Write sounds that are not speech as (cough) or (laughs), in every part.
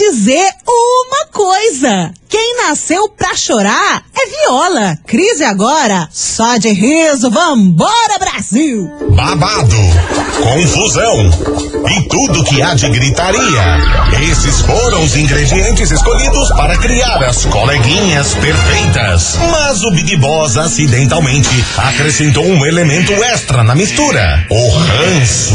dizer uma coisa. Quem nasceu pra chorar é viola. Crise agora, só de riso. Vambora, Brasil! Babado, confusão e tudo que há de gritaria. Esses foram os ingredientes escolhidos para criar as coleguinhas perfeitas. Mas o Big Boss acidentalmente acrescentou um elemento extra na mistura: o ranço.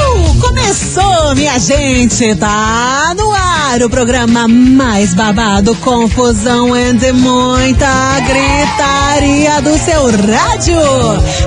Começou, minha gente! Tá no ar o programa mais babado, confusão e muita gritaria do seu rádio.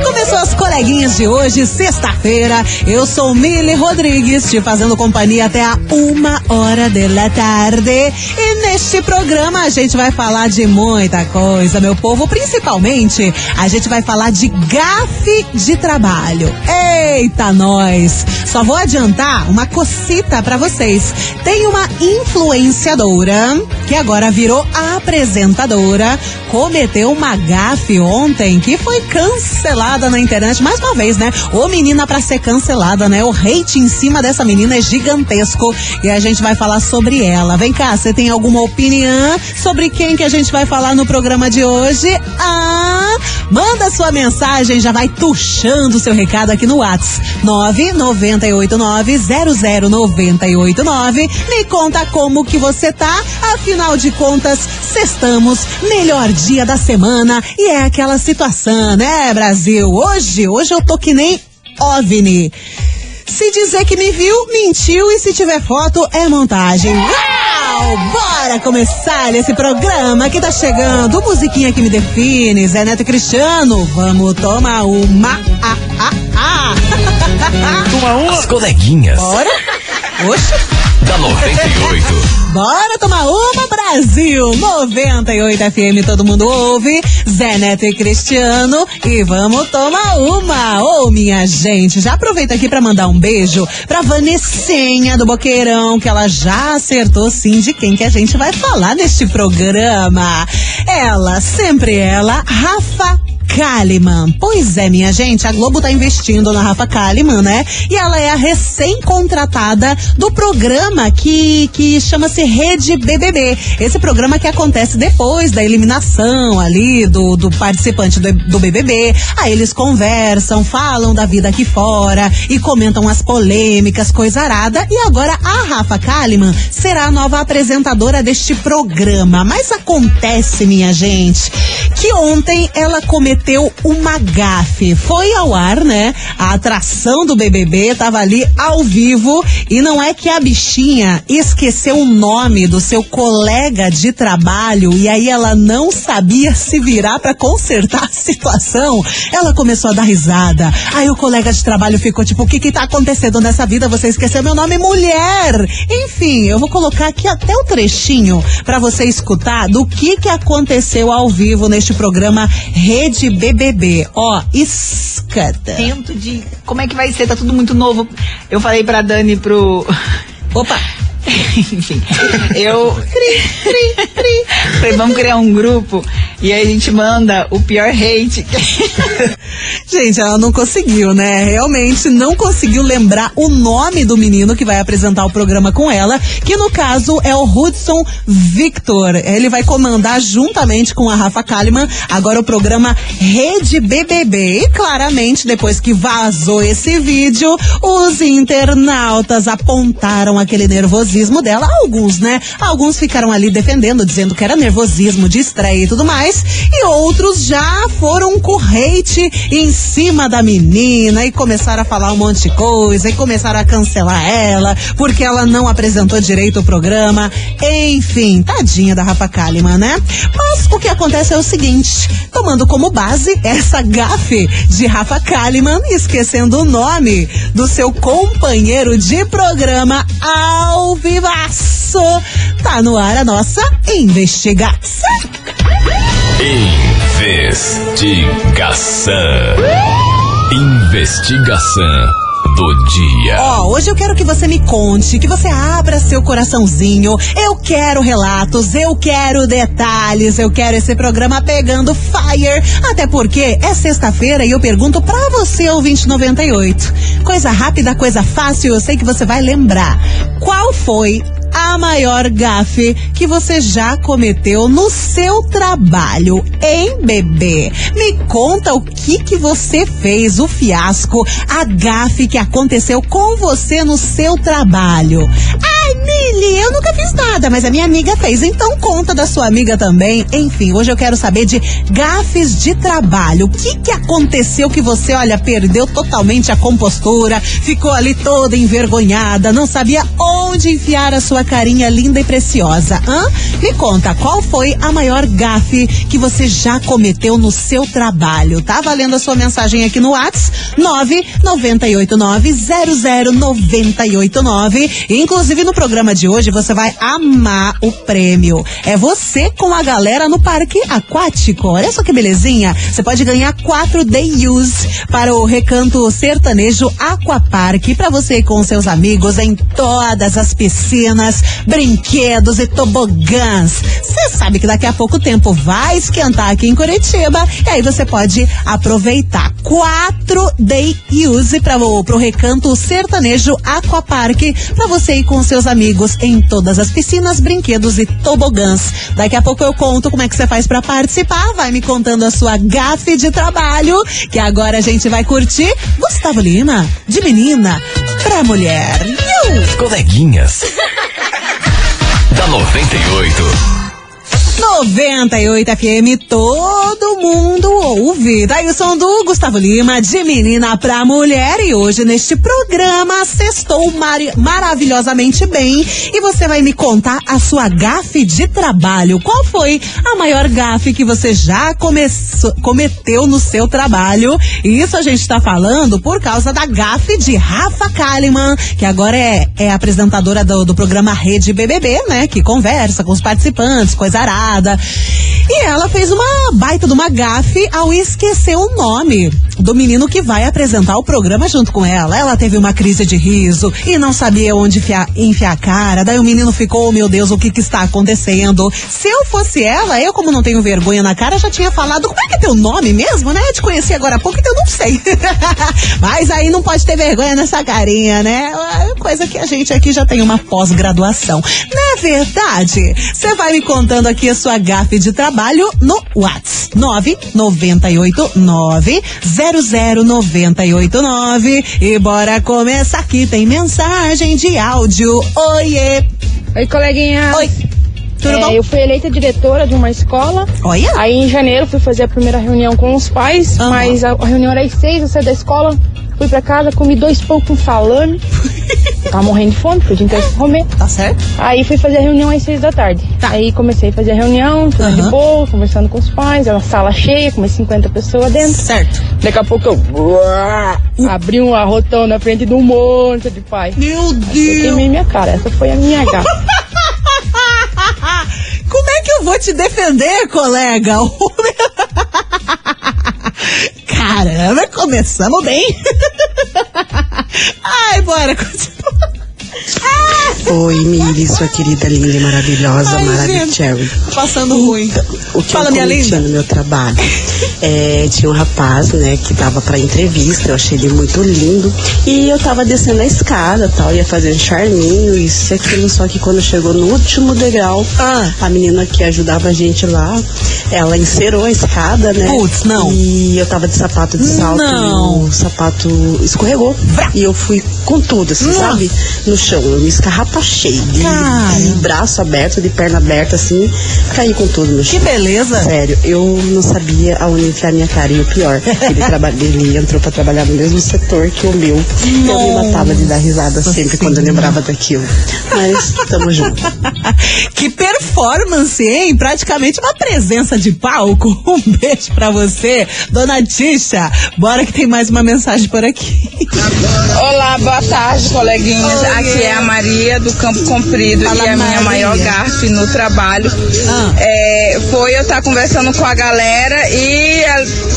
Começou as coleguinhas de hoje, sexta-feira. Eu sou Mili Rodrigues, te fazendo companhia até a uma hora da tarde. E neste programa a gente vai falar de muita coisa, meu povo. Principalmente, a gente vai falar de gafe de trabalho. Eita, nós! Só vou adiantar uma cocita para vocês. Tem uma influenciadora que agora virou apresentadora, cometeu uma gafe ontem que foi cancelada na internet mais uma vez, né? Ô menina pra ser cancelada, né? O hate em cima dessa menina é gigantesco e a gente vai falar sobre ela. Vem cá, você tem alguma opinião sobre quem que a gente vai falar no programa de hoje? Ah, manda sua mensagem, já vai tuchando seu recado aqui no WhatsApp. 998900989. Me conta como que você tá. Afinal de contas, sextamos, melhor dia da semana e é aquela situação, né, Brasil? Hoje, hoje eu tô que nem OVNI. Se dizer que me viu, mentiu e se tiver foto, é montagem. Uau! Bora começar esse programa que tá chegando. Musiquinha que me define, Zé Neto e Cristiano. Vamos tomar uma. Ah, ah, ah. Uma uma. As coleguinhas. Bora? Oxe. Da 98. Bora tomar uma, Brasil! 98 FM, todo mundo ouve. Zé Neto e Cristiano. E vamos tomar uma! Ô, oh, minha gente, já aproveita aqui para mandar um beijo pra Vanessinha do Boqueirão, que ela já acertou sim de quem que a gente vai falar neste programa. Ela, sempre ela, Rafa Kalimann. Pois é, minha gente, a Globo tá investindo na Rafa Kalimann, né? E ela é a recém-contratada do programa que, que chama-se Rede BBB. Esse programa que acontece depois da eliminação ali do, do participante do, do BBB. Aí eles conversam, falam da vida aqui fora e comentam as polêmicas, coisa arada. E agora a Rafa Kalimann será a nova apresentadora deste programa. Mas acontece, minha gente, que ontem ela cometeu cometeu uma gafe. Foi ao ar, né? A atração do BBB tava ali ao vivo e não é que a bichinha esqueceu o nome do seu colega de trabalho e aí ela não sabia se virar para consertar a situação. Ela começou a dar risada. Aí o colega de trabalho ficou tipo, o que que tá acontecendo nessa vida? Você esqueceu meu nome, mulher. Enfim, eu vou colocar aqui até o trechinho para você escutar do que que aconteceu ao vivo neste programa Rede BBB. Ó, escada. Tento de. Como é que vai ser? Tá tudo muito novo. Eu falei pra Dani pro. Opa! (laughs) (laughs) Enfim, eu. Falei, vamos criar um grupo e aí a gente manda o pior hate. (laughs) gente, ela não conseguiu, né? Realmente não conseguiu lembrar o nome do menino que vai apresentar o programa com ela, que no caso é o Hudson Victor. Ele vai comandar juntamente com a Rafa Kalimann agora o programa Rede BBB. E claramente, depois que vazou esse vídeo, os internautas apontaram aquele nervosismo dela. Alguns, né? Alguns ficaram ali defendendo, dizendo que era nervosismo de estreia e tudo mais. E outros já foram com hate em cima da menina e começaram a falar um monte de coisa e começaram a cancelar ela porque ela não apresentou direito o programa. Enfim, tadinha da Rafa Kalimann, né? Mas o que acontece é o seguinte: tomando como base essa gafe de Rafa Kalimann, esquecendo o nome do seu companheiro de programa ao vivaço, tá no ar a nossa investigação. Investigação. Investigação do dia. Ó, hoje eu quero que você me conte, que você abra seu coraçãozinho. Eu quero relatos, eu quero detalhes, eu quero esse programa pegando fire. Até porque é sexta-feira e eu pergunto pra você, ouvinte 98. Coisa rápida, coisa fácil, eu sei que você vai lembrar. Qual foi a maior gafe que você já cometeu no seu trabalho, hein, bebê? Me conta o que que você fez, o fiasco, a gafe que aconteceu com você no seu trabalho. Ai, Mili, eu nunca fiz nada, mas a minha amiga fez, então conta da sua amiga também. Enfim, hoje eu quero saber de gafes de trabalho. O que que aconteceu que você, olha, perdeu totalmente a compostura, ficou ali toda envergonhada, não sabia onde enfiar a sua carinha linda e preciosa. Hã? Me conta, qual foi a maior gafe que você já cometeu no seu trabalho? Tá valendo a sua mensagem aqui no WhatsApp 998900989. Inclusive no programa de hoje você vai amar o prêmio. É você com a galera no parque aquático. Olha só que belezinha. Você pode ganhar quatro day use para o recanto sertanejo Aquapark para você com seus amigos em todas as piscinas, brinquedos e tobogãs. Você sabe que daqui a pouco tempo vai esquentar aqui em Curitiba e aí você pode aproveitar quatro day use para o pro recanto sertanejo Aquapark para você ir com seus amigos em todas as piscinas, brinquedos e tobogãs. Daqui a pouco eu conto como é que você faz para participar. Vai me contando a sua gafe de trabalho, que agora a gente vai curtir Gustavo Lima, de menina pra mulher. As coleguinhas. (laughs) da 98. 98 FM, todo mundo ouve. Daí o som do Gustavo Lima, de menina pra mulher. E hoje neste programa, sextou mari- maravilhosamente bem. E você vai me contar a sua gafe de trabalho. Qual foi a maior gafe que você já cometeu no seu trabalho? E isso a gente tá falando por causa da gafe de Rafa Kalimann, que agora é, é apresentadora do, do programa Rede BBB, né? Que conversa com os participantes, coisa arada. E ela fez uma baita de uma gafe ao esquecer o nome do menino que vai apresentar o programa junto com ela. Ela teve uma crise de riso e não sabia onde enfiar, a cara. Daí o menino ficou, oh, meu Deus, o que que está acontecendo? Se eu fosse ela, eu como não tenho vergonha na cara, já tinha falado, como é que é teu nome mesmo, né? Eu te conheci agora há pouco, então eu não sei. (laughs) Mas aí não pode ter vergonha nessa carinha, né? É Coisa que a gente aqui já tem uma pós-graduação. Na verdade, você vai me contando aqui a sua gafe de trabalho no WhatsApp. 998900989. E bora começar aqui. Tem mensagem de áudio. Oiê. Oi, coleguinha. Oi. Tudo É, bom? Eu fui eleita diretora de uma escola. Olha. Aí em janeiro fui fazer a primeira reunião com os pais, Aham. mas a, a reunião era às seis, eu saí da escola, fui pra casa, comi dois pão com salame. (laughs) Tava morrendo de fome, podia inteiro comer. Tá certo? Aí fui fazer a reunião às seis da tarde. Tá. Aí comecei a fazer a reunião, tudo Aham. de boa, conversando com os pais, uma sala cheia, com umas 50 pessoas dentro. Certo. Daqui a pouco eu abri um arrotão na frente de um monte de pai. Meu Eu Deus. queimei minha cara, essa foi a minha gata. (laughs) Como é que eu vou te defender, colega? (laughs) Caramba, começamos bem. (laughs) Ai, bora, continua. Oi, Miri, sua querida, linda e maravilhosa, Maravilhosa. Passando ruim. O que Fala, eu minha linda. no meu trabalho? (laughs) É, tinha um rapaz, né, que tava pra entrevista, eu achei ele muito lindo. E eu tava descendo a escada tal, ia fazer um charminho, isso e aquilo. Só que quando chegou no último degrau, Ah. a menina que ajudava a gente lá, ela encerou a escada, né? Putz, não. E eu tava de sapato de salto Não. e o sapato escorregou. Vrá. E eu fui com tudo, assim, sabe? No chão. Eu me escarrapachei. De, Cara. de braço aberto, de perna aberta, assim, caí com tudo no Que chão. beleza. Sério, eu não sabia aonde enfiar minha cara. E o pior, ele, (laughs) trabalha, ele entrou pra trabalhar no mesmo setor que o meu. Eu me matava de dar risada Nossa sempre quando eu lembrava daquilo. Mas tamo junto. (laughs) que performance, hein? Praticamente uma presença de palco. (laughs) Um beijo pra você, dona Tisha. Bora que tem mais uma mensagem por aqui. Olá, boa tarde, coleguinhas. Oi. Aqui é a Maria do Campo Comprido Fala, e a minha Maria. maior gafe no trabalho Ah. é, foi eu estar conversando com a galera e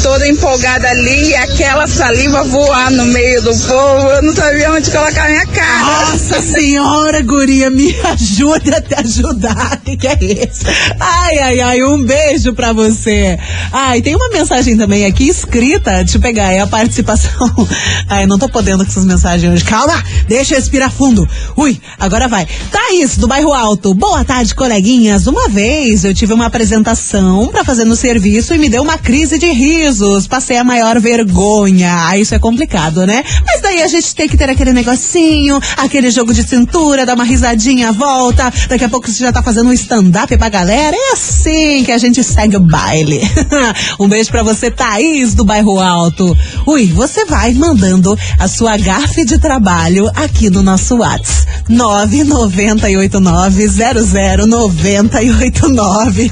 toda empolgada ali, e aquela saliva voar no meio do povo, eu não sabia onde colocar minha cara. Nossa senhora, guria, me (laughs) ajuda a te ajudar. O que, que é isso? Ai, ai, ai, um beijo pra você. Ai, tem uma mensagem também aqui escrita. Deixa eu pegar, é a participação. (laughs) Ai, não tô podendo com essas mensagens hoje. Calma, deixa eu respirar fundo. Ui, agora vai. Thaís, do bairro Alto. Boa tarde, coleguinhas. Uma vez eu tive uma apresentação pra fazer no serviço e me deu uma crise de risos. Passei a maior vergonha. Ah, isso é complicado, né? Mas daí a gente tem que ter aquele negocinho, aquele jogo de cintura, dar uma risadinha, volta. Daqui a pouco você já tá fazendo um stand-up pra galera. É assim que a gente segue o baile. (laughs) um beijo pra você, Thaís, do bairro Alto. Ui, você vai mandando a sua gafe de trabalho aqui no nosso WhatsApp. 998900989.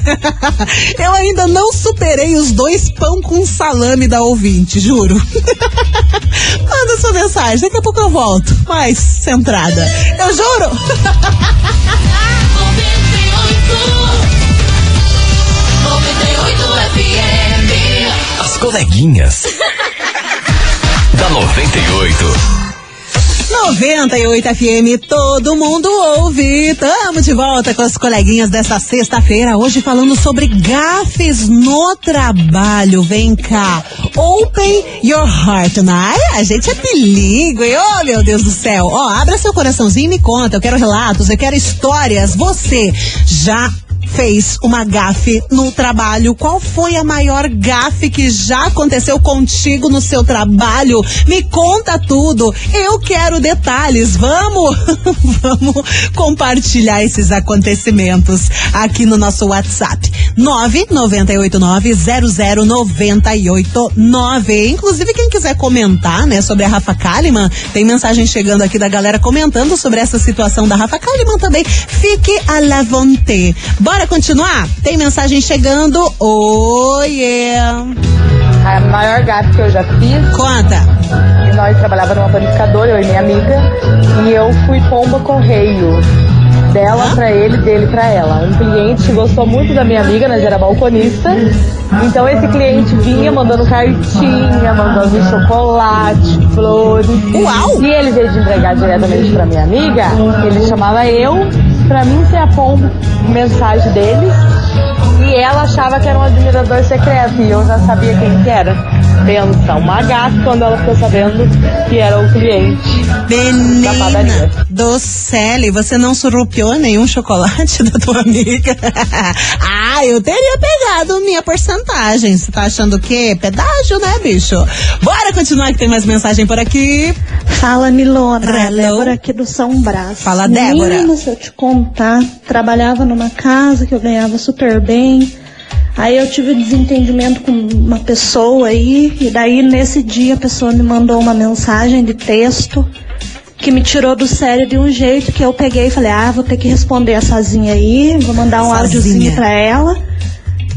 (laughs) Eu ainda não superei os dois pão com salame da ouvinte, juro. (laughs) Manda sua mensagem, daqui a pouco eu volto. Mais centrada. Eu juro. (laughs) 98 FM. As coleguinhas. Da 98. 98 FM, todo mundo ouve. Tamo de volta com as coleguinhas dessa sexta-feira, hoje falando sobre gafes no trabalho. Vem cá, open your heart, né? A gente é bilíngue, oh meu Deus do céu. Ó, abra seu coraçãozinho e me conta, eu quero relatos, eu quero histórias. Você já fez uma gafe no trabalho. Qual foi a maior gafe que já aconteceu contigo no seu trabalho? Me conta tudo. Eu quero detalhes. Vamos, (laughs) vamos compartilhar esses acontecimentos aqui no nosso WhatsApp. 998900989. Inclusive, quem quiser comentar, né, sobre a Rafa Kalimann, tem mensagem chegando aqui da galera comentando sobre essa situação da Rafa Kalimann também. Fique à la vontade. Bora continuar? Tem mensagem chegando. Oiê! A maior gafe que eu já fiz, Conta. nós trabalhávamos numa panificadora, eu e minha amiga, e eu fui pomba correio. Dela pra ele, dele pra ela. Um cliente gostou muito da minha amiga, nós era balconista. Então esse cliente vinha mandando cartinha, mandando chocolate, flores. Uau! E ele veio de entregar diretamente pra minha amiga, ele chamava eu pra mim ser a pomba mensagem dele. E ela achava que era um admirador secreto e eu já sabia quem que era. Pensa, uma gata quando ela ficou sabendo que era o cliente. Da Menina padaria. do e você não surrupiou nenhum chocolate (laughs) da tua amiga? (laughs) ah, eu teria pegado minha porcentagem. Você tá achando o quê? Pedágio, né, bicho? Bora continuar que tem mais mensagem por aqui. Fala, Milona. Hello. Débora aqui do São Brás. Fala, Débora. Menina, se eu te contar, trabalhava numa casa que eu ganhava super bem. Aí eu tive um desentendimento com uma pessoa aí, e daí nesse dia a pessoa me mandou uma mensagem de texto que me tirou do sério de um jeito que eu peguei e falei, ah, vou ter que responder sozinha aí, vou mandar um Sozinha. áudiozinho pra ela.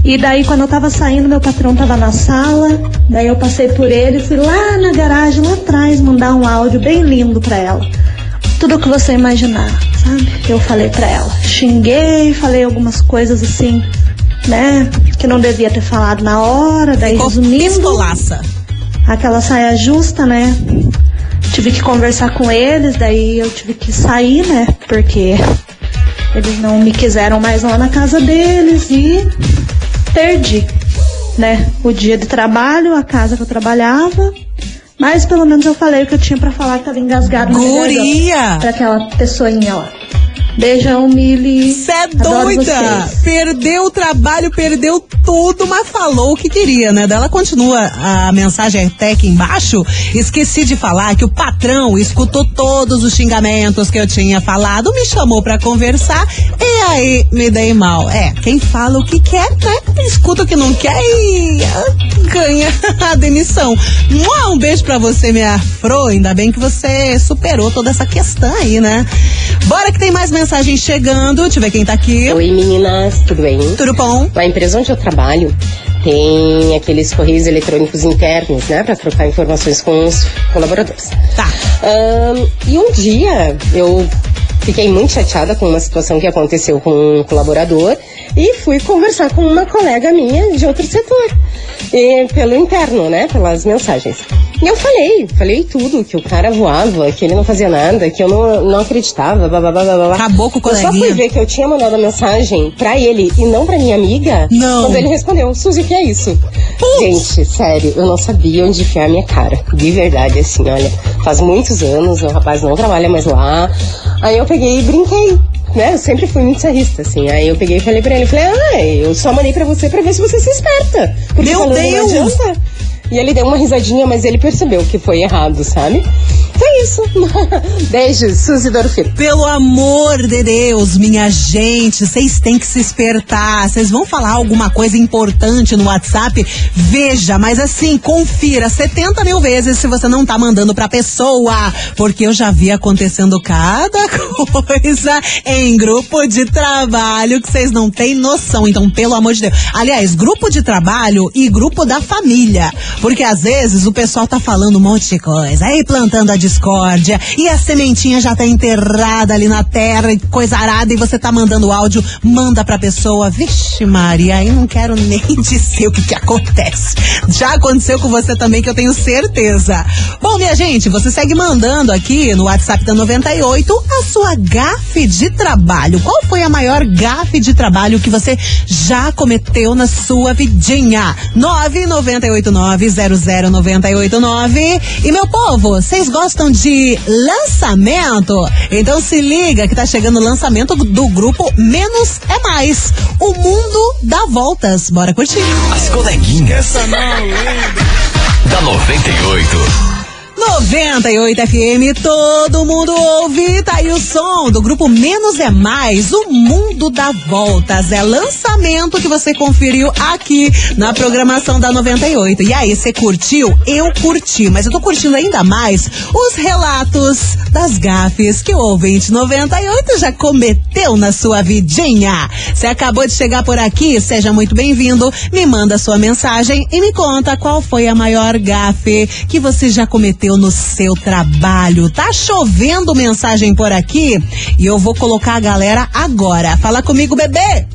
E daí quando eu tava saindo, meu patrão tava na sala, daí eu passei por ele e fui lá na garagem, lá atrás, mandar um áudio bem lindo pra ela. Tudo o que você imaginar, sabe? Eu falei pra ela. Xinguei, falei algumas coisas assim, né? Que não devia ter falado na hora, daí Ficou resumindo pistolaça. aquela saia justa, né? Tive que conversar com eles, daí eu tive que sair, né? Porque eles não me quiseram mais lá na casa deles e perdi, né? O dia de trabalho, a casa que eu trabalhava. Mas pelo menos eu falei o que eu tinha pra falar que tava engasgado. Guria! Pra aquela pessoinha lá. Beijão, Mili. Você é doida! vocês. Perdeu o trabalho, perdeu tudo, mas falou o que queria, né? Dela continua a mensagem até aqui embaixo. Esqueci de falar que o patrão escutou todos os xingamentos que eu tinha falado, me chamou pra conversar e aí me dei mal. É, quem fala o que quer, né? Escuta o que não quer e ah, ganha (laughs) a demissão. Um beijo pra você, minha Fro. Ainda bem que você superou toda essa questão aí, né? Bora que tem mais mensagem chegando. Deixa eu ver quem tá aqui. Oi meninas, tudo bem? Tudo bom? Na empresa onde eu trabalho tem aqueles correios eletrônicos internos, né, para trocar informações com os colaboradores. Tá. Ahn, e um dia eu fiquei muito chateada com uma situação que aconteceu com um colaborador e fui conversar com uma colega minha de outro setor. E pelo interno, né? Pelas mensagens. E eu falei, falei tudo, que o cara voava, que ele não fazia nada, que eu não, não acreditava, blá, blá. Acabou com o Eu só coleguinha. fui ver que eu tinha mandado a mensagem pra ele e não pra minha amiga. Não. Quando ele respondeu, Suzy, o que é isso? Gente, sério, eu não sabia onde enfiar minha cara. De verdade, assim, olha, faz muitos anos, o rapaz não trabalha mais lá. Aí eu peguei e brinquei. Né? Eu sempre fui muito sarrista, assim. Aí eu peguei e falei pra ele, falei, ah, eu só mandei pra você pra ver se você se esperta. Porque Meu Deus! E ele deu uma risadinha, mas ele percebeu que foi errado, sabe? Foi isso. (laughs) Beijos, Suzy Dorfiro. Pelo amor de Deus, minha gente, vocês têm que se espertar. Vocês vão falar alguma coisa importante no WhatsApp? Veja, mas assim, confira 70 mil vezes se você não tá mandando pra pessoa. Porque eu já vi acontecendo cada (laughs) coisa em grupo de trabalho que vocês não têm noção. Então, pelo amor de Deus. Aliás, grupo de trabalho e grupo da família. Porque às vezes o pessoal tá falando um monte de coisa, aí plantando a discórdia, e a sementinha já tá enterrada ali na terra, coisa arada, e você tá mandando áudio, manda pra pessoa, vixe Maria, aí não quero nem (laughs) dizer o que que acontece. Já aconteceu com você também, que eu tenho certeza. Bom, minha gente, você segue mandando aqui no WhatsApp da 98 a sua gafe de trabalho. Qual foi a maior gafe de trabalho que você já cometeu na sua vidinha? 998900989. E meu povo, vocês gostam de lançamento? Então se liga que tá chegando o lançamento do grupo Menos é Mais. O mundo dá voltas. Bora curtir. As coleguinhas. da 98. 98 FM, todo mundo ouve. Tá aí o som do grupo Menos é Mais, o mundo dá voltas. É lançamento que você conferiu aqui na programação da 98. E aí, você curtiu? Eu curti, mas eu tô curtindo ainda mais os relatos das gafes que o ouvinte 98 já cometeu na sua vidinha. Você acabou de chegar por aqui, seja muito bem-vindo. Me manda sua mensagem e me conta qual foi a maior gafe que você já cometeu no seu trabalho. Tá chovendo mensagem por aqui e eu vou colocar a galera agora. Fala comigo, bebê.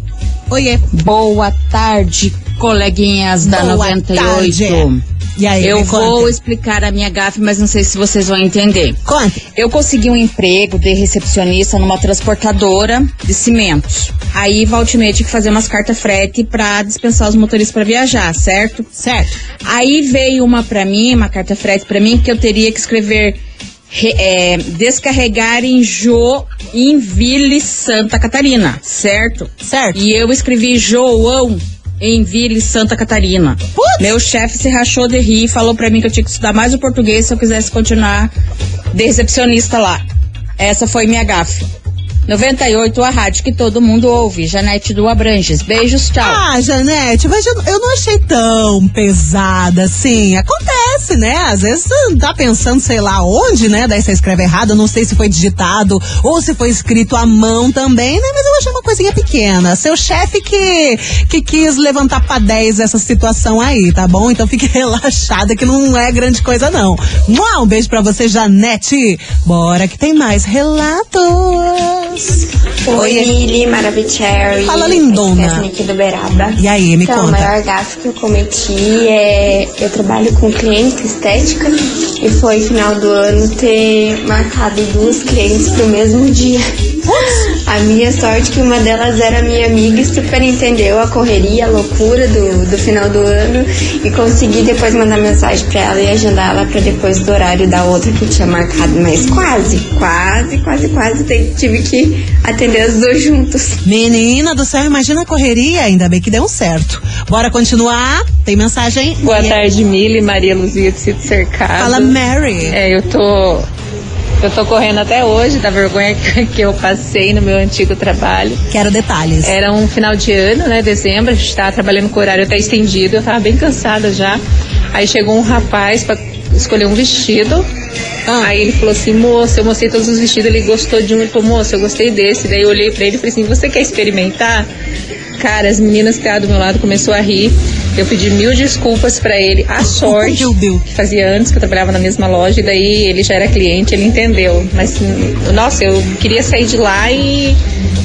Oiê. Boa tarde, coleguinhas da Boa 98. tarde. E aí, eu vou conta. explicar a minha gafe, mas não sei se vocês vão entender. Conta. Eu consegui um emprego de recepcionista numa transportadora de cimentos. Aí, volte meia, tinha que fazer umas cartas frete pra dispensar os motoristas pra viajar, certo? Certo. Aí veio uma pra mim, uma carta frete pra mim, que eu teria que escrever re- é, descarregar em Joinville, Santa Catarina, certo? Certo. E eu escrevi João em Ville, Santa Catarina. Meu chefe se rachou de rir e falou pra mim que eu tinha que estudar mais o português se eu quisesse continuar de recepcionista lá. Essa foi minha gafe. 98, a rádio que todo mundo ouve. Janete do Abranges. Beijos, tchau. Ah, Janete, mas eu, não achei tão pesada assim. Acontece, né? Às vezes você tá pensando, sei lá onde, né? Daí você escreve errado, não sei se foi digitado ou se foi escrito à mão também, né? Mas eu achei uma coisinha pequena. Seu chefe que, que quis levantar pra 10 essa situação aí, tá bom? Então fique (laughs) relaxada que não é grande coisa, não. Um beijo pra você, Janete. Bora que tem mais relatos. Oi, Lili, Maravicherry. Fala, lindona. Aqui do Beraba. E aí, me então, conta. a maior gafe que eu cometi é... Eu trabalho com cliente estética e foi final do ano ter marcado duas clientes pro mesmo dia. A minha sorte é que uma delas era minha amiga e super entendeu a correria, a loucura do, do final do ano e consegui depois mandar mensagem pra ela e agendar ela pra depois do horário da outra que tinha marcado, mas quase, quase, quase, quase tive que atender as duas juntas. Menina do céu, imagina a correria, ainda bem que deu certo. Bora continuar? Tem mensagem? Boa E- tarde, Mili, Maria Luzia de Cito Cercado. Fala, Mary. É, eu tô. Eu tô correndo até hoje da vergonha (laughs) que, eu passei no meu antigo trabalho. Quero detalhes. Era um final de ano, né? Dezembro, a gente tava trabalhando com horário até estendido, eu tava bem cansada já. Aí chegou um rapaz pra escolher um vestido. Aí ele falou assim, moça, eu mostrei todos os vestidos, ele gostou de um, ele falou, moça, eu gostei desse. Daí eu olhei pra ele e falei assim, você quer experimentar? Cara, as meninas que estavam do meu lado começou a rir. Eu pedi mil desculpas pra ele. A sorte que fazia anos que eu trabalhava na mesma loja, e daí ele já era cliente, ele entendeu. Mas, nossa, eu queria sair de lá e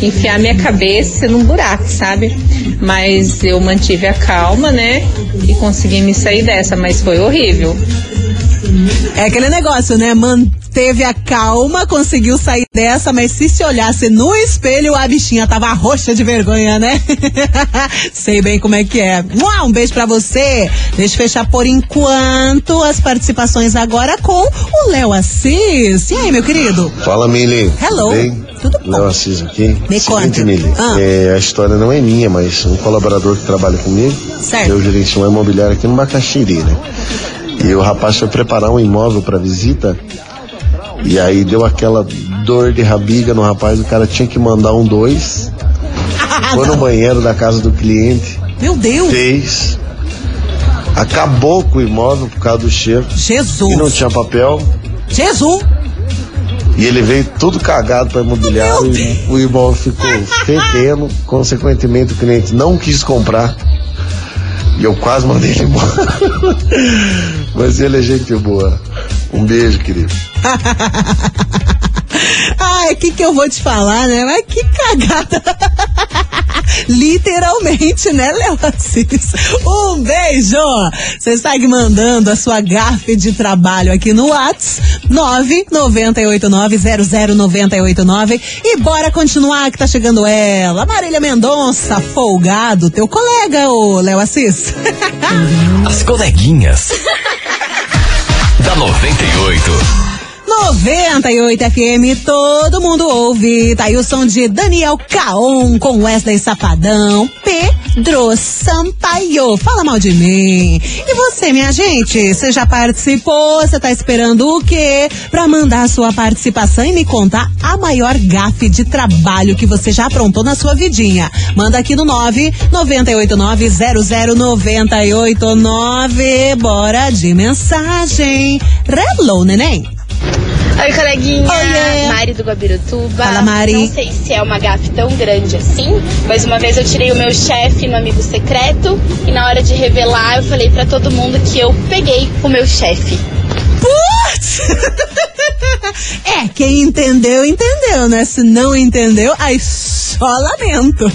enfiar minha cabeça num buraco, sabe? Mas eu mantive a calma, né? E consegui me sair dessa, mas foi horrível. É aquele negócio, né? Manteve a calma, conseguiu sair dessa, mas se se olhasse no espelho, a bichinha tava roxa de vergonha, né? (laughs) Sei bem como é que é. Um beijo pra você. Deixa eu fechar por enquanto as participações agora com o Léo Assis. E aí, meu querido? Fala, Mili. Hello. Tudo bem? Léo Assis aqui. Me Seguinte. Mili, Ah. é, a história não é minha, mas um colaborador que trabalha comigo, Certo. eu gerencio uma imobiliária aqui no Macaxiri, né? E o rapaz foi preparar um imóvel para visita e aí deu aquela dor de rabiga no rapaz, o cara tinha que mandar um dois, foi no banheiro da casa do cliente, Meu Deus! fez, acabou com o imóvel por causa do cheiro. Jesus! E não tinha papel. Jesus! E ele veio tudo cagado para imobiliário e o imóvel ficou fedendo, consequentemente o cliente não quis comprar. E eu quase mandei ele embora. (laughs) Mas ele é gente boa. Um beijo, querido. (laughs) Ai, o que que eu vou te falar, né? Mas que cagada. (laughs) Literalmente, né, Léo Assis? Um beijo! Você segue mandando a sua gafe de trabalho aqui no Whats 998900989 e bora continuar que tá chegando ela, Marília Mendonça, folgado, teu colega, ô Léo Assis. (laughs) As coleguinhas. Da 98. 98 FM, todo mundo ouve. Tá aí o som de Daniel Caon com Wesley Safadão, Pedro Sampaio. Fala mal de mim. E você, minha gente, você já participou? Você tá esperando o quê? Pra mandar a sua participação e me contar a maior gafe de trabalho que você já aprontou na sua vidinha. Manda aqui no 998900989. Bora de mensagem. Hello, neném. Oi, coleguinha. Oiê. Mari do Guabirutuba. Fala, Mari. Não sei se é uma gafe tão grande assim, mas uma vez eu tirei o meu chefe no amigo secreto e na hora de revelar eu falei pra todo mundo que eu peguei o meu chefe. Putz! (laughs) É, quem entendeu, entendeu, né? Se não entendeu, aí só lamento.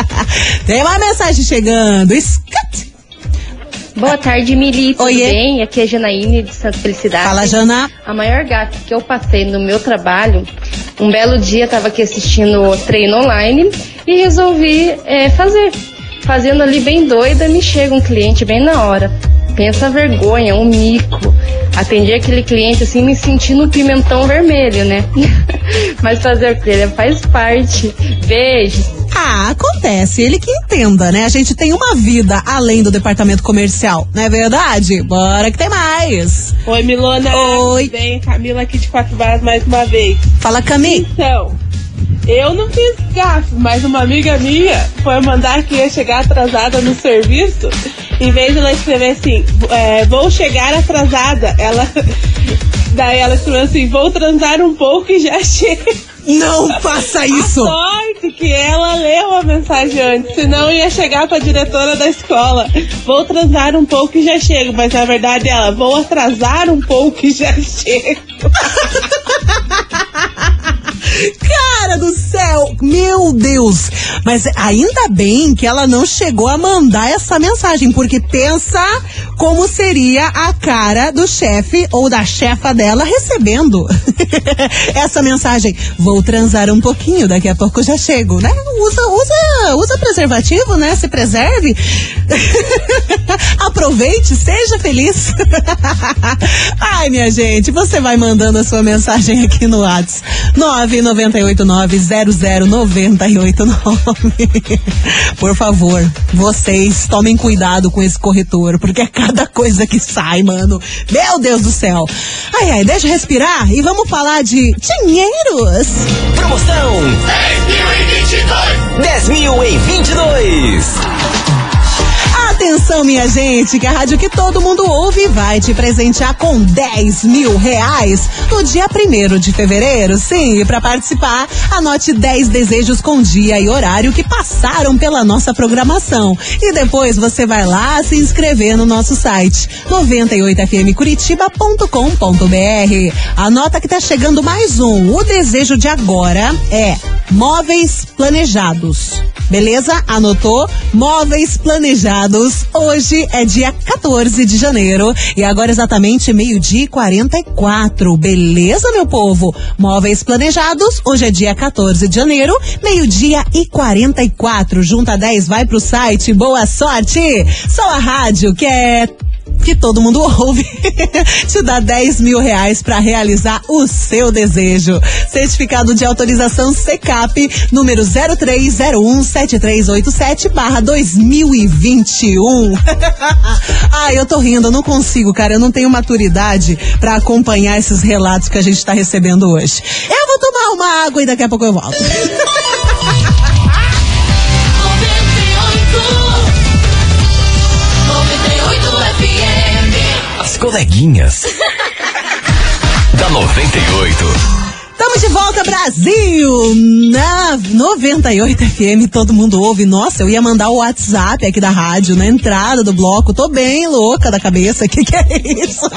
(laughs) Tem uma mensagem chegando. Escute. Boa tarde, Mili. Tudo Oiê. bem? Aqui é a Janaíne de Santa Felicidade. Fala, Jana. A maior gafe que eu passei no meu trabalho, um belo dia estava aqui assistindo o treino online e resolvi é, fazer. Fazendo ali bem doida, me chega um cliente bem na hora. Pensa vergonha, um mico. Atendi aquele cliente assim, me sentindo um pimentão vermelho, né? (laughs) Mas fazer o que? Faz parte. Beijos. Ah, acontece. Ele que entenda, né? A gente tem uma vida além do departamento comercial, não é verdade? Bora que tem mais. Oi, Milona. Oi. Bem? Camila aqui de Quatro Barras mais uma vez. Fala, Cami. Então, eu não fiz gafe, mas uma amiga minha foi mandar que ia chegar atrasada no serviço. Em vez de ela escrever assim, é, vou chegar atrasada, ela. (laughs) Daí ela escreveu assim, vou transar um pouco e já (laughs) chego. Não faça isso! A sorte que ela leu a mensagem antes, senão ia chegar pra diretora da escola. Vou transar um pouco e já chego, mas na verdade ela, vou atrasar um pouco e já (laughs) chego. Cara do céu, meu Deus! Mas ainda bem que ela não chegou a mandar essa mensagem, porque pensa como seria a cara do chefe ou da chefa dela recebendo (laughs) essa mensagem. Vou transar um pouquinho, daqui a pouco já chego, né? Usa, usa, usa preservativo, né? Se preserve. (laughs) aproveite, seja feliz. (laughs) Ai, minha gente, você vai mandando a sua mensagem aqui no WhatsApp. 998900989. Por favor, vocês tomem cuidado com esse corretor, porque é cada coisa que sai, mano. Meu Deus do céu. Ai, ai, deixa eu respirar e vamos falar de dinheiros. Promoção 10.022. 10.022. Atenção, minha gente, que a rádio que todo mundo ouve vai te presentear com 10 mil reais no dia 1 de fevereiro. Sim, e para participar, anote 10 desejos com dia e horário que passaram pela nossa programação. E depois você vai lá se inscrever no nosso site 98fmcuritiba.com.br. Anota que tá chegando mais um. O desejo de agora é móveis planejados. Beleza? Anotou? Móveis planejados. Hoje é dia 14 de janeiro e agora exatamente meio-dia e 44. Beleza, meu povo? Móveis planejados. Hoje é dia 14 de janeiro, meio-dia e 44. Junta 10, vai pro site. Boa sorte! Só a rádio que é que todo mundo ouve, (laughs) te dá 10 mil reais para realizar o seu desejo. Certificado de autorização CECAP, número 03017387 barra 2021. (laughs) Ai, eu tô rindo, eu não consigo, cara, eu não tenho maturidade para acompanhar esses relatos que a gente tá recebendo hoje. Eu vou tomar uma água e daqui a pouco eu volto. (laughs) coleguinhas. (laughs) da 98. Estamos de volta, Brasil! Na 98 FM, todo mundo ouve. Nossa, eu ia mandar o WhatsApp aqui da rádio na entrada do bloco. Tô bem louca da cabeça. (laughs) Que que é isso?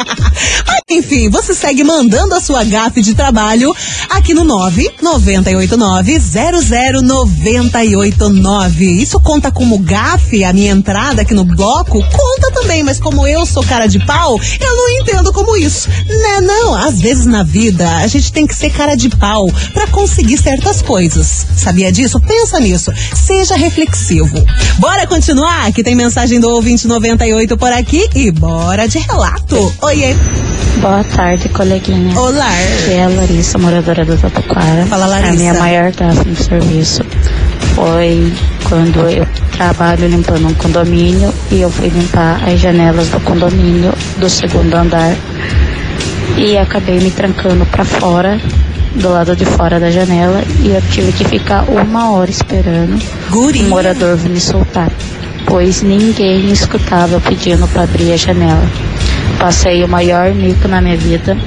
Enfim, você segue mandando a sua gafe de trabalho aqui no 998900989. Isso conta como gafe a minha entrada aqui no bloco? Conta também, mas como eu sou cara de pau, eu não entendo como isso. Né, não? Às vezes na vida a gente tem que ser cara de pau para conseguir certas coisas. Sabia disso? Pensa nisso. Seja reflexivo. Bora continuar? Que tem mensagem do ouvinte 98 por aqui e bora de relato. Oiê. Boa tarde, coleguinha. Olá. Aqui é a Larissa, moradora do Tatuquara. Fala, Larissa. A minha maior gafa no serviço foi quando eu trabalho limpando um condomínio e eu fui limpar as janelas do condomínio do segundo andar e acabei me trancando para fora do lado de fora da janela e eu tive que ficar uma hora esperando Guri. o morador vir me soltar, pois ninguém me escutava pedindo para abrir a janela. Passei o maior mico na minha vida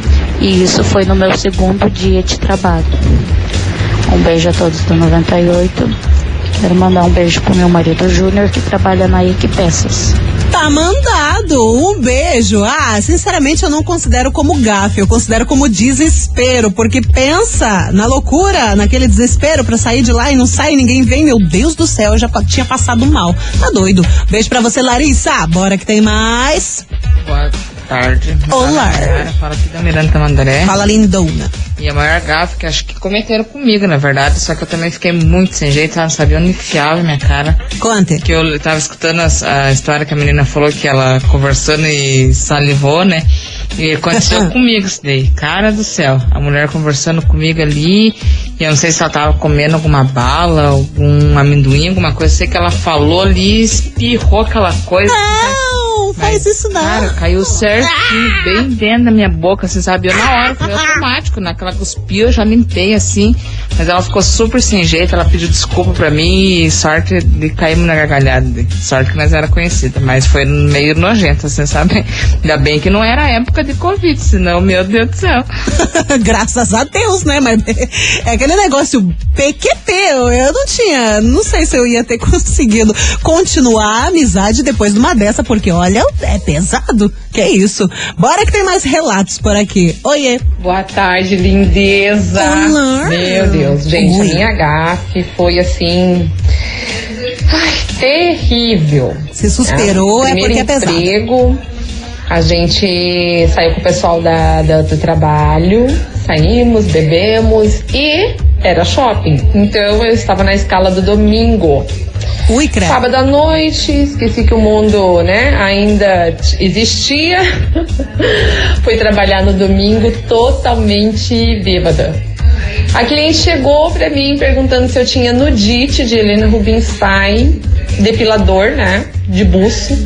e isso foi no meu segundo dia de trabalho. Um beijo a todos do 98. Quero mandar um beijo pro meu marido Júnior que trabalha na IC Peças. Tá mandado. Ah, sinceramente eu não considero como gafe, eu considero como desespero, porque pensa na loucura, naquele desespero pra sair de lá e não sai, ninguém vem. Meu Deus do céu, eu já tinha passado mal. Tá doido. Beijo pra você, Larissa. Bora que tem mais. Boa tarde. Olá. Fala, aqui da Miranda Tamandaré. Fala, lindona. E a maior gafe que acho que cometeram comigo, na verdade, só que eu também fiquei muito sem jeito, ela não sabia onde enfiava minha cara. Conte. Que eu tava escutando as- a, história que a menina falou que ela conversando e salivou, né? E aconteceu (laughs) comigo isso daí. Cara do céu, a mulher conversando comigo ali, e eu não sei se ela tava comendo alguma bala, algum amendoim, alguma coisa, sei que ela falou ali, espirrou aquela coisa. Não, faz isso não. Cara, caiu certinho, bem dentro da minha boca, assim, sabe? Eu na hora, foi automático, naquela cuspiu, eu já limpei assim, mas ela ficou super sem jeito, ela pediu desculpa pra mim e sorte de caímos na gargalhada. Sorte que nós era conhecida, mas foi meio nojento, assim, sabe? Ainda bem que não era época de Covid, senão, meu Deus do céu. (laughs) Graças a Deus, né? Mas (laughs) é aquele negócio PQP. Eu, eu não tinha, não sei se eu ia ter (laughs) conseguido continuar a amizade depois de uma dessa, porque olha, é pesado. Que é isso? Bora que tem mais relatos por aqui. Oiê. Boa tarde, lindeza. Olá. Meu Deus, gente, Oi. a minha gafe foi assim. Ai, terrível. Se suspirou, é primeiro porque é pesado. emprego, a gente saiu com o pessoal da, da- do trabalho, saímos, bebemos e era shopping. Então eu estava na escala do domingo. Ui, credo. Sábado à noite, esqueci que o mundo, né, ainda existia. (laughs) Fui trabalhar no domingo totalmente bêbada. A cliente chegou pra mim perguntando se eu tinha nudite de Helena Rubinstein, depilador, né, de buço.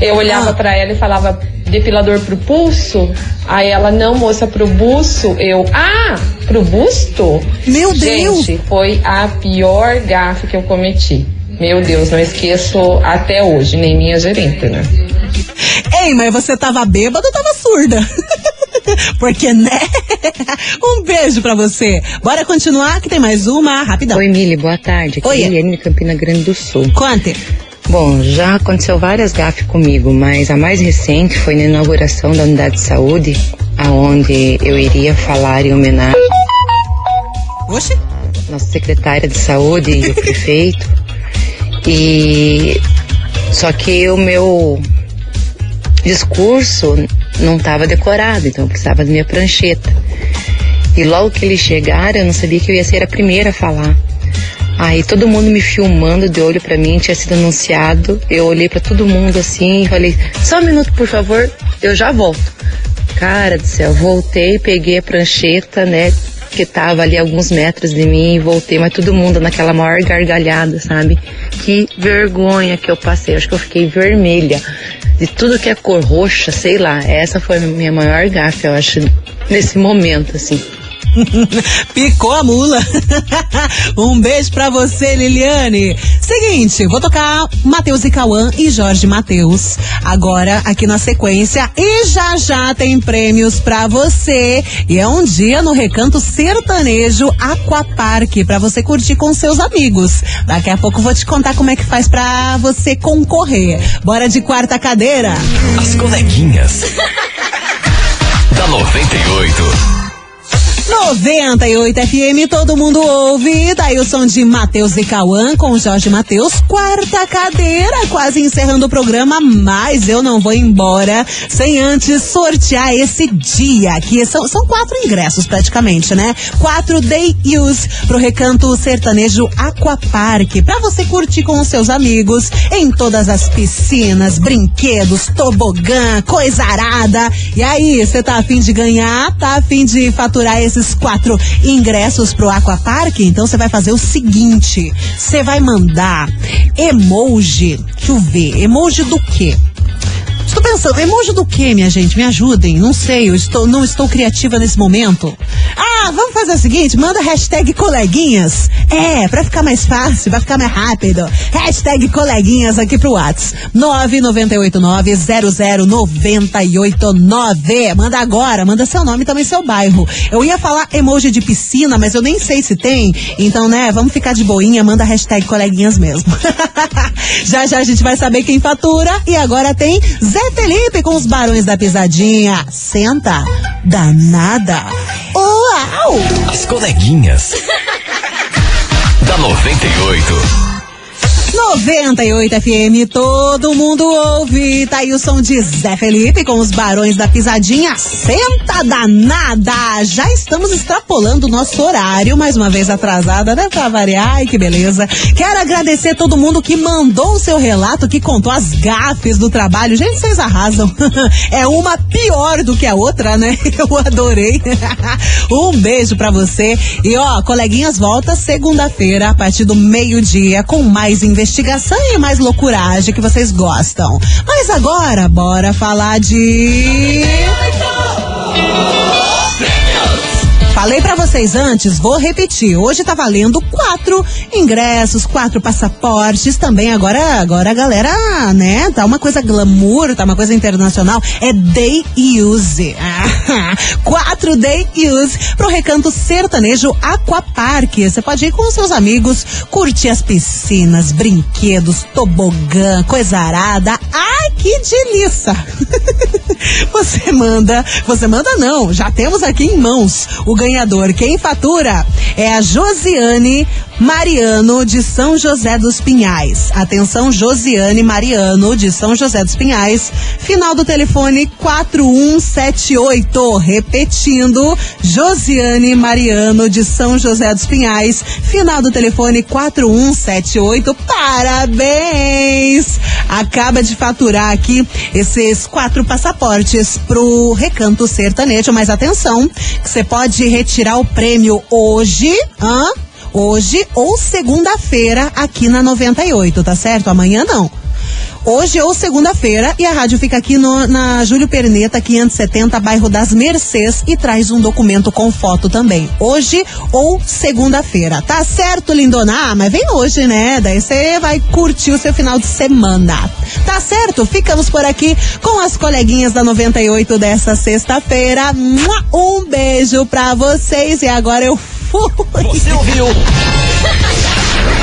Eu olhava pra ela e falava depilador pro pulso. Aí ela não, moça, pro buço. Eu, ah, pro busto? Meu Deus! Gente, foi a pior gafe que eu cometi. Meu Deus, não esqueço até hoje, nem minha gerente, né? Ei, mas você tava bêbada ou tava surda? (laughs) Porque, né? (laughs) Um beijo pra você. Bora continuar que tem mais uma, rapidão. Oi, Mili, boa tarde. Aqui Oi. é Eliane de Campina Grande do Sul. Conte. Bom, já aconteceu várias gafes comigo, mas a mais recente foi na inauguração da unidade de saúde, aonde eu iria falar em homenagem Oxe? nossa secretária de saúde e o (laughs) prefeito. E só que o meu discurso não estava decorado, então eu precisava da minha prancheta. E logo que eles chegaram, eu não sabia que eu ia ser a primeira a falar. Aí todo mundo me filmando de olho pra mim, tinha sido anunciado. Eu olhei pra todo mundo assim e falei: "Só um minuto, por favor, eu já volto". Cara do céu, voltei, peguei a prancheta, né, que tava ali alguns metros de mim e voltei, mas todo mundo naquela maior gargalhada, sabe? Que vergonha que eu passei. Acho que eu fiquei vermelha de tudo que é cor roxa, sei lá. Essa foi a minha maior gafe, eu acho, nesse momento, assim. (laughs) Picou a mula. (laughs) um beijo pra você, Liliane. Seguinte, vou tocar Matheus e Cauã e Jorge Matheus. Agora, aqui na sequência. E já já tem prêmios pra você. E é um dia no Recanto Sertanejo Aquapark pra você curtir com seus amigos. Daqui a pouco vou te contar como é que faz pra você concorrer. Bora de quarta cadeira. As coleguinhas. (laughs) da 98. 98 FM, todo mundo ouve. Daí o som de Matheus e Cauã com Jorge Matheus. Quarta cadeira, quase encerrando o programa, mas eu não vou embora sem antes sortear esse dia, que são, são quatro ingressos praticamente, né? Quatro day use pro recanto sertanejo Aquapark, pra você curtir com os seus amigos em todas as piscinas, brinquedos, tobogã, coisa arada. E aí, você tá afim de ganhar? Tá afim de faturar esses quatro ingressos pro Aquapark? Então você vai fazer o seguinte: você vai mandar emoji. Deixa eu ver, emoji do quê? Estou pensando, emoji do quê, minha gente? Me ajudem. Não sei, eu estou, não estou criativa nesse momento. Ah, vamos fazer o seguinte, manda hashtag coleguinhas. É, pra ficar mais fácil, vai ficar mais rápido. Hashtag coleguinhas aqui pro Whats. 998900989. Manda agora, manda seu nome e também seu bairro. Eu ia falar emoji de piscina, mas eu nem sei se tem. Então, né, vamos ficar de boinha, manda hashtag coleguinhas mesmo. (laughs) já já a gente vai saber quem fatura. E agora tem Zé Felipe com os barões da pisadinha. Senta, danada. Uau! As coleguinhas. (laughs) da 98. 98 FM, todo mundo ouve. Tá aí o som de Zé Felipe com os barões da pisadinha. Senta danada! Já estamos extrapolando o nosso horário, mais uma vez atrasada, né? Pra variar, ai que beleza. Quero agradecer todo mundo que mandou o seu relato, que contou as gafes do trabalho. Gente, vocês arrasam. (laughs) É uma pior do que a outra, né? (laughs) Eu adorei. (laughs) Um beijo pra você. E ó, coleguinhas volta segunda-feira, a partir do meio-dia, com mais investigação e mais loucuragem que vocês gostam. Mas agora, bora falar de. Falei pra vocês antes, vou repetir. Hoje tá valendo quatro ingressos, quatro passaportes. Também agora, agora a galera, né? Tá uma coisa glamour, tá uma coisa internacional. É day use. (laughs) quatro day use pro recanto sertanejo Aquapark. Você pode ir com seus amigos, curtir as piscinas, brinquedos, tobogã, coisa arada. Ai, que delícia! (laughs) Você manda, você manda não, já temos aqui em mãos o ganhador. Quem fatura é a Josiane Mariano de São José dos Pinhais. Atenção, Josiane Mariano de São José dos Pinhais. Final do telefone 4178. Repetindo, Josiane Mariano de São José dos Pinhais. Final do telefone 4178. Parabéns! Acaba de faturar aqui esses quatro passaportes pro Recanto Sertanejo. Mas atenção, você pode retirar o prêmio hoje, hã? Hoje ou segunda-feira aqui na 98, tá certo? Amanhã não. Hoje ou segunda-feira. E a rádio fica aqui no- na Júlio Perneta, 570, bairro das Mercês, e traz um documento com foto também. Hoje ou segunda-feira. Tá certo, lindona? Ah, mas vem hoje, né? Daí você vai curtir o seu final de semana. Tá certo? Ficamos por aqui com as coleguinhas da 98 dessa sexta-feira. Um beijo pra vocês e agora eu fui. Você ouviu? (laughs)